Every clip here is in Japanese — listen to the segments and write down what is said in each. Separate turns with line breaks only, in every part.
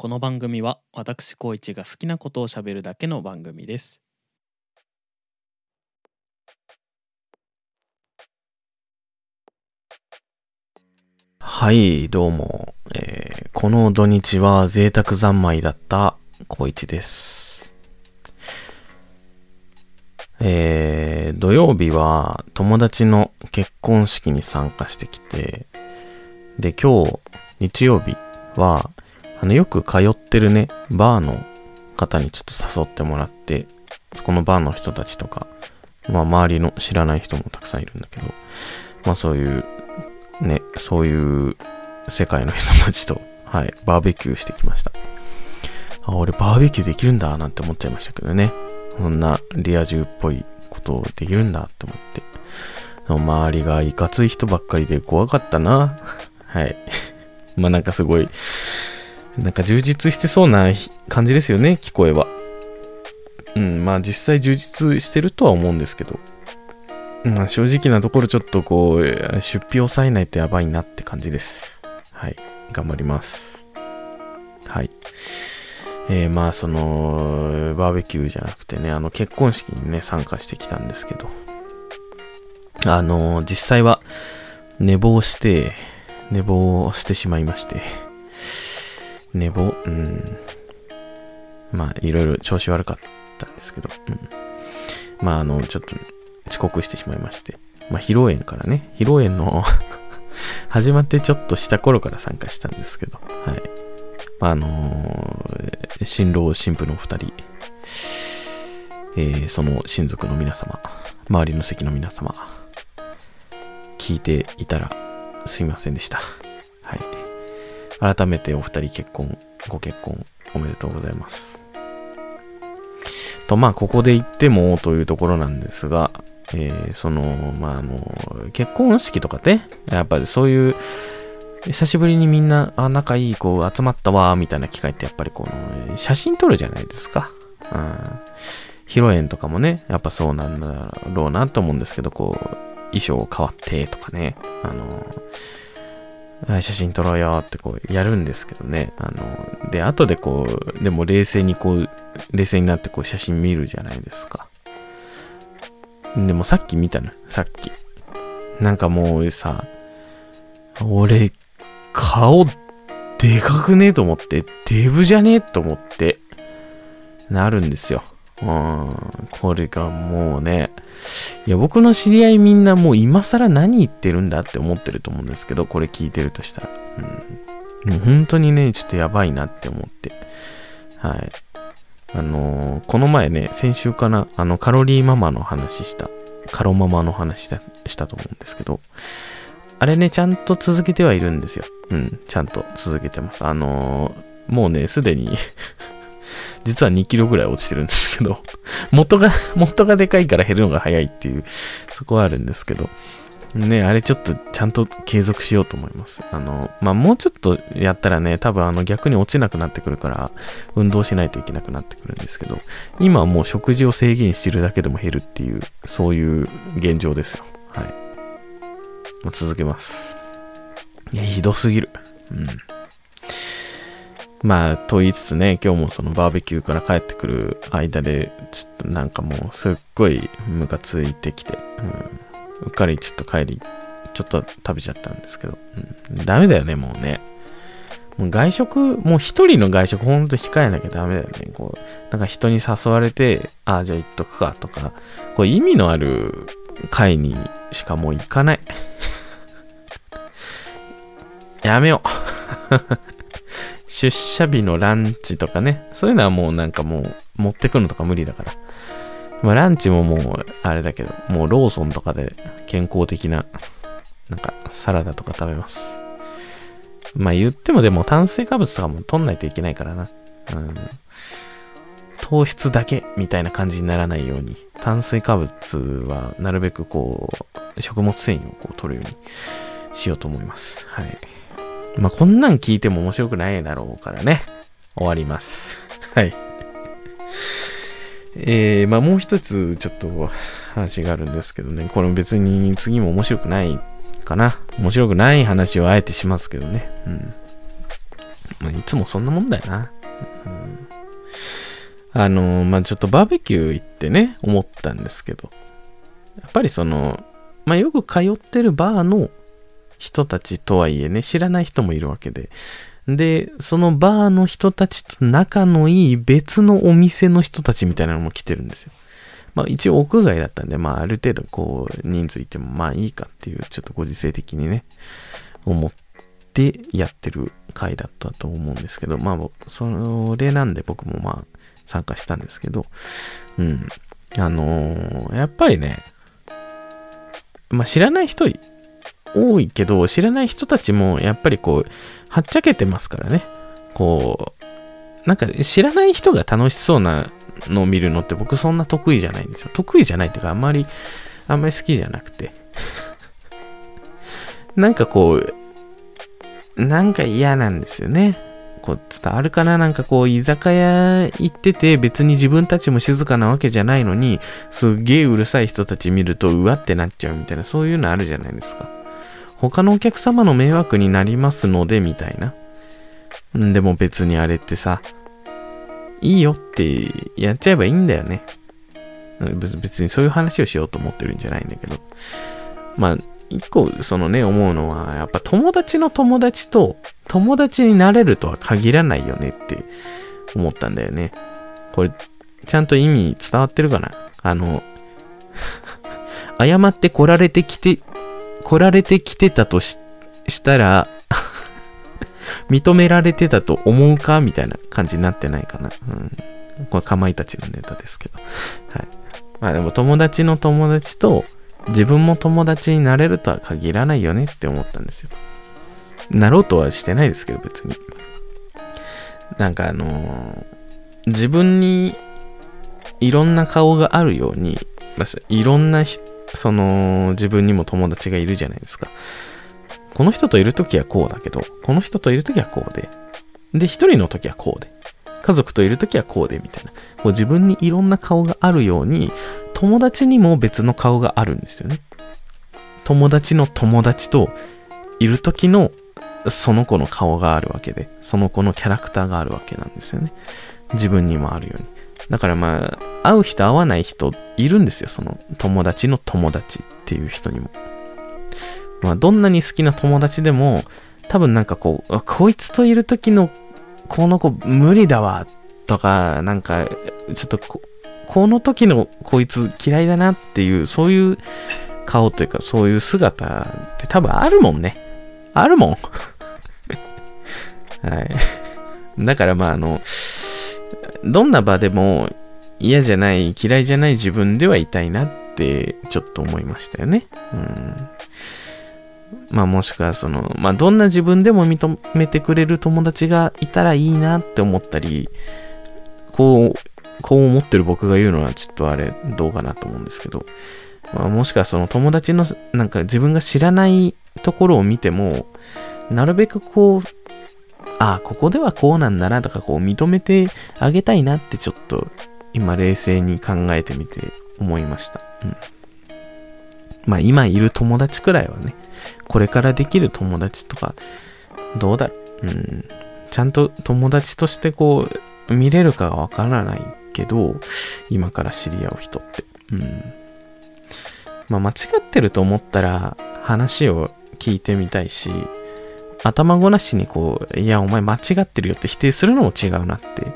この番組は私高一が好きなことをしゃべるだけの番組です
はい、どうも。えーこの土日は贅沢三昧だった高一です。えー土曜日は友達の結婚式に参加してきて、で、今日、日曜日は、あの、よく通ってるね、バーの方にちょっと誘ってもらって、そこのバーの人たちとか、まあ、周りの知らない人もたくさんいるんだけど、まあ、そういうね、そういう世界の人たちと、はい、バーベキューしてきました。あ、俺バーベキューできるんだ、なんて思っちゃいましたけどね。そんなリア充っぽいことをできるんだって思って。周りがいかつい人ばっかりで怖かったな。はい。まあなんかすごい、なんか充実してそうな感じですよね、聞こえは。うん、まあ実際充実してるとは思うんですけど。まあ正直なところちょっとこう、出費を抑えないとやばいなって感じです。はい。頑張ります。はい。えー、まあその、バーベキューじゃなくてね、あの結婚式にね、参加してきたんですけど、あの実際は寝坊して、寝坊してしまいまして、寝坊、うん。まあいろいろ調子悪かったんですけど、うん。まああの、ちょっと遅刻してしまいまして。まあ、披露宴からね、披露宴の 始まってちょっとした頃から参加したんですけど、はい。あのー新郎新婦のお二人、えーその親族の皆様、周りの席の皆様、聞いていたらすいませんでした。はい。改めてお二人結婚、ご結婚おめでとうございます。と、まあ、ここで言ってもというところなんですが、えーその、まあ、あの、結婚式とかね、やっぱりそういう、久しぶりにみんな、あ、仲いい子集まったわ、みたいな機会ってやっぱりこの、写真撮るじゃないですか。うん。披露宴とかもね、やっぱそうなんだろうなと思うんですけど、こう、衣装変わってとかね、あの、はい写真撮ろうよってこうやるんですけどね。あの、で、後でこう、でも冷静にこう、冷静になってこう写真見るじゃないですか。でもさっき見たの、さっき。なんかもうさ、俺、顔、でかくねえと思って、デブじゃねえと思って、なるんですよ。うん、これがもうね、いや、僕の知り合いみんなもう今更何言ってるんだって思ってると思うんですけど、これ聞いてるとしたら。うん、もう本当にね、ちょっとやばいなって思って。はい。あのーこの前ね、先週かな、あの、カロリーママの話した、カロママの話したしたと思うんですけど、あれね、ちゃんと続けてはいるんですよ。うん、ちゃんと続けてます。あのーもうね、すでに、実は2キロぐらい落ちてるんですけど、元が、元がでかいから減るのが早いっていう、そこはあるんですけど、ね、あれちょっとちゃんと継続しようと思います。あの、まあ、もうちょっとやったらね、多分あの逆に落ちなくなってくるから、運動しないといけなくなってくるんですけど、今はもう食事を制限してるだけでも減るっていう、そういう現状ですよ。はい。もう続けます。いや、ひどすぎる。うん。まあ、と言いつつね、今日もそのバーベキューから帰ってくる間で、ちょっとなんかもうすっごいムカついてきて、うん、うっかりちょっと帰り、ちょっと食べちゃったんですけど、うん、ダメだよね、もうね。もう外食、もう一人の外食ほんと控えなきゃダメだよね。こう、なんか人に誘われて、ああ、じゃあ行っとくかとか、こう意味のある会にしかもう行かない。やめよう。出社日のランチとかね、そういうのはもうなんかもう持ってくのとか無理だから。まあランチももうあれだけど、もうローソンとかで健康的な、なんかサラダとか食べます。まあ言ってもでも炭水化物とかも取んないといけないからな。うん。糖質だけみたいな感じにならないように、炭水化物はなるべくこう、食物繊維をこう取るようにしようと思います。はい。まあ、こんなん聞いても面白くないだろうからね。終わります。はい。えー、まあもう一つちょっと話があるんですけどね。これ別に次も面白くないかな。面白くない話をあえてしますけどね。うん。まあ、いつもそんなもんだよな。うん、あの、まあ、ちょっとバーベキュー行ってね、思ったんですけど、やっぱりその、まあ、よく通ってるバーの人たちとはいえね、知らない人もいるわけで、で、そのバーの人たちと仲のいい別のお店の人たちみたいなのも来てるんですよ。まあ一応屋外だったんで、まあある程度こう人数いてもまあいいかっていうちょっとご時世的にね、思ってやってる回だったと思うんですけど、まあそれなんで僕もまあ参加したんですけど、うん。あのーやっぱりね、まあ知らない人多いけど、知らない人たちもやっぱりこう、はっちゃけてますからね。こう、なんか知らない人が楽しそうなのを見るのって僕そんな得意じゃないんですよ。得意じゃないっていうかあんまり、あんまり好きじゃなくて。なんかこう、なんか嫌なんですよね。こう伝わるかな？なんかこう居酒屋行ってて別に自分たちも静かなわけじゃないのにすっげえうるさい人たち見るとうわってなっちゃうみたいなそういうのあるじゃないですか。他のお客様の迷惑になりますのでみたいな。でも別にあれってさ、いいよってやっちゃえばいいんだよね。別にそういう話をしようと思ってるんじゃないんだけど。まあ、一個そのね、思うのは、やっぱ友達の友達と友達になれるとは限らないよねって思ったんだよね。これ、ちゃんと意味伝わってるかな？あの、謝って来られてきて、来られてきてたとししたら、認められてたと思うかみたいな感じになってないかな。うん。これ、かまいたちのネタですけど。はい。まあでも友達の友達と自分も友達になれるとは限らないよねって思ったんですよ。なろうとはしてないですけど、別に。なんかあのー自分にいろんな顔があるように、いろんなひその自分にも友達がいるじゃないですか。この人といるときはこうだけど、この人といるときはこうで。で、一人のときはこうで。家族といるときはこうで、みたいな。こう自分にいろんな顔があるように、友達にも別の顔があるんですよね。友達の友達といるときのその子の顔があるわけで、その子のキャラクターがあるわけなんですよね。自分にもあるように。だからまあ、会う人会わない人いるんですよ。その友達の友達っていう人にも。まあ、どんなに好きな友達でも、多分なんかこう、こいつといる時のこの子無理だわ、とか、なんか、ちょっとこ、この時のこいつ嫌いだなっていう、そういう顔というか、そういう姿って多分あるもんね。あるもん。はい。だからまあ、あの、どんな場でも嫌じゃない、嫌いじゃない自分ではいたいなってちょっと思いましたよね。うん。まあもしくはその、まあどんな自分でも認めてくれる友達がいたらいいなって思ったり、こう、こう思ってる僕が言うのはちょっとあれどうかなと思うんですけど、まあ、もしくはその友達のなんか自分が知らないところを見ても、なるべくこう、ああ、ここではこうなんだなとかこう認めてあげたいなってちょっと今冷静に考えてみて思いました。うん。まあ今いる友達くらいはね、これからできる友達とか、どうだ？う。うん。ちゃんと友達としてこう、見れるかがわからないけど、今から知り合う人って。うん。まあ間違ってると思ったら話を聞いてみたいし、頭ごなしにこう、いや、お前間違ってるよって否定するのも違うなって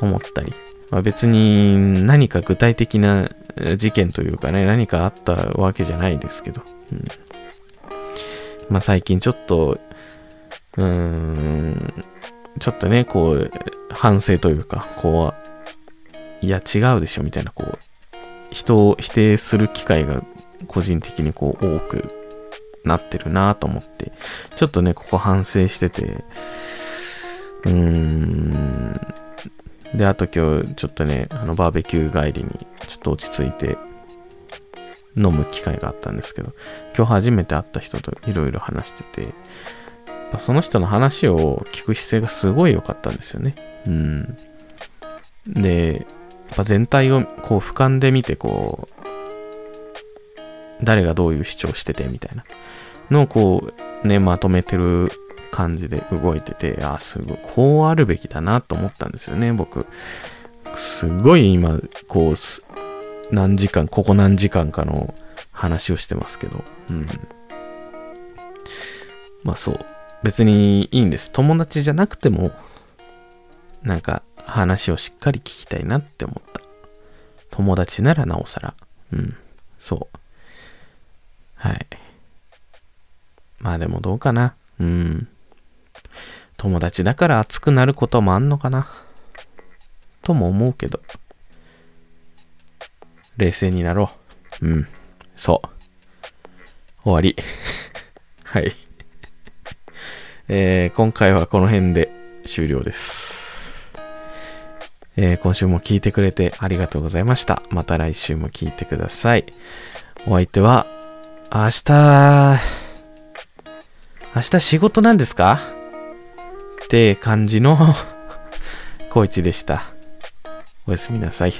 思ったり。まあ、別に何か具体的な事件というかね、何かあったわけじゃないですけど。うん、まあ最近ちょっと、うーん、ちょっとね、こう、反省というか、こう、いや違うでしょみたいな、こう、人を否定する機会が個人的にこう多くなってるなと思って、ちょっとね、ここ反省してて、うーん、で、あと今日ちょっとね、あのバーベキュー帰りにちょっと落ち着いて飲む機会があったんですけど、今日初めて会った人といろいろ話してて、その人の話を聞く姿勢がすごい良かったんですよね。うん。で、やっぱ全体をこう俯瞰で見てこう、誰がどういう主張しててみたいなのをこうね、まとめてる感じで動いてて、あ、すごい、こうあるべきだなと思ったんですよね、僕。すごい今、こう、何時間、ここ何時間かの話をしてますけど、うん。まあそう。別にいいんです。友達じゃなくても、なんか話をしっかり聞きたいなって思った。友達ならなおさら。うん。そう。はい。まあでもどうかな。うん。友達だから熱くなることもあんのかな。とも思うけど。冷静になろう。うん。そう。終わり。はい。えー、今回はこの辺で終了です。えー、今週も聞いてくれてありがとうございました。また来週も聞いてください。お相手は、明日、明日仕事なんですか？って感じの、コイチでした。おやすみなさい。